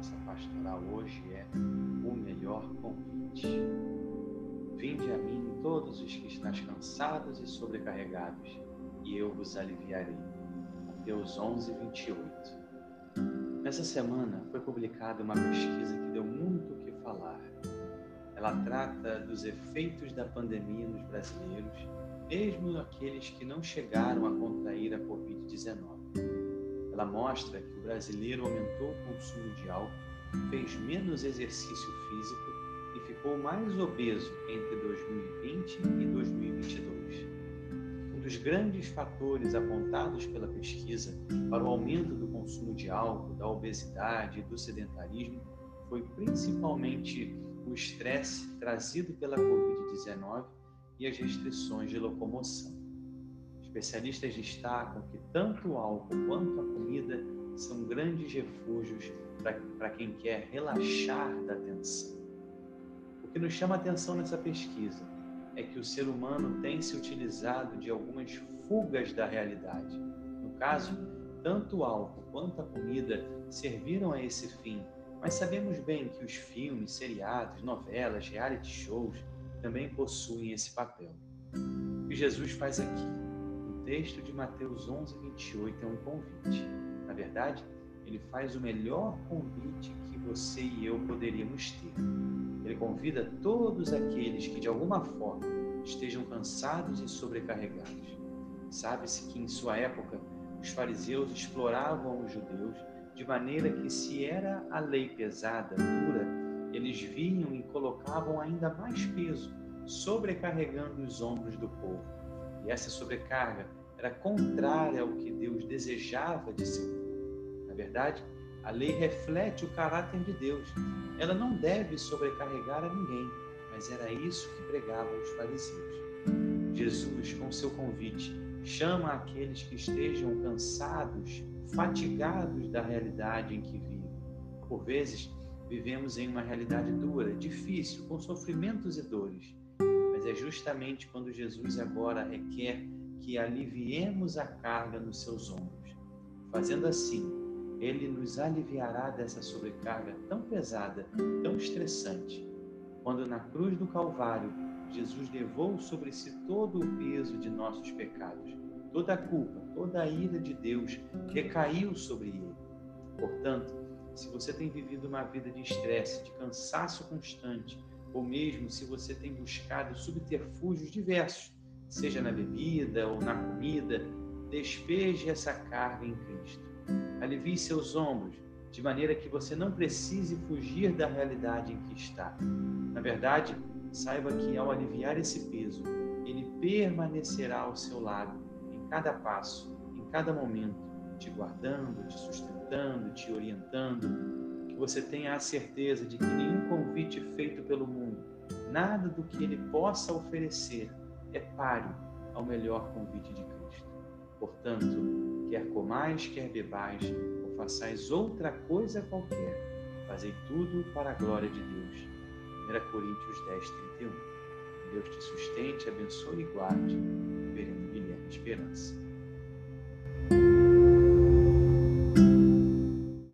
nossa pastoral hoje é o melhor convite. Vinde a mim todos os que estáis cansados e sobrecarregados, e eu vos aliviarei. Mateus 11, 28. Nessa semana foi publicada uma pesquisa que deu muito o que falar. Ela trata dos efeitos da pandemia nos brasileiros, mesmo aqueles que não chegaram a contrair a Covid-19. Ela mostra que o brasileiro aumentou o consumo de álcool, fez menos exercício físico e ficou mais obeso entre 2020 e 2022. Um dos grandes fatores apontados pela pesquisa para o aumento do consumo de álcool, da obesidade e do sedentarismo foi principalmente o estresse trazido pela Covid-19 e as restrições de locomoção. Especialistas destacam que tanto o álcool quanto a comida são grandes refúgios para quem quer relaxar da tensão. O que nos chama a atenção nessa pesquisa é que o ser humano tem se utilizado de algumas fugas da realidade. No caso, tanto o álcool quanto a comida serviram a esse fim, mas sabemos bem que os filmes, seriados, novelas, reality shows também possuem esse papel. O que Jesus faz aqui? Texto de Mateus 11, 28 é um convite. Na verdade, ele faz o melhor convite que você e eu poderíamos ter. Ele convida todos aqueles que de alguma forma estejam cansados e sobrecarregados. Sabe-se que em sua época os fariseus exploravam os judeus de maneira que, se era a lei pesada, dura, eles vinham e colocavam ainda mais peso, sobrecarregando os ombros do povo. E essa sobrecarga era contrária ao que Deus desejava de povo. Na verdade, a lei reflete o caráter de Deus. Ela não deve sobrecarregar a ninguém, mas era isso que pregavam os fariseus. Jesus, com seu convite, chama aqueles que estejam cansados, fatigados da realidade em que vivem. Por vezes, vivemos em uma realidade dura, difícil, com sofrimentos e dores. Mas é justamente quando Jesus agora requer que aliviemos a carga nos seus ombros. Fazendo assim, ele nos aliviará dessa sobrecarga tão pesada, tão estressante. Quando na cruz do Calvário, Jesus levou sobre si todo o peso de nossos pecados, toda a culpa, toda a ira de Deus recaiu sobre ele. Portanto, se você tem vivido uma vida de estresse, de cansaço constante, ou mesmo se você tem buscado subterfúgios diversos seja na bebida ou na comida, despeje essa carga em Cristo. Alivie seus ombros, de maneira que você não precise fugir da realidade em que está. Na verdade, saiba que ao aliviar esse peso, ele permanecerá ao seu lado em cada passo, em cada momento, te guardando, te sustentando, te orientando. Você tenha a certeza de que nenhum convite feito pelo mundo, nada do que ele possa oferecer, é páreo ao melhor convite de Cristo. Portanto, quer comais, quer bebais, ou façais outra coisa qualquer, fazei tudo para a glória de Deus. 1 Coríntios 10, 31. Deus te sustente, abençoe e guarde. Veremos Guilherme Esperança.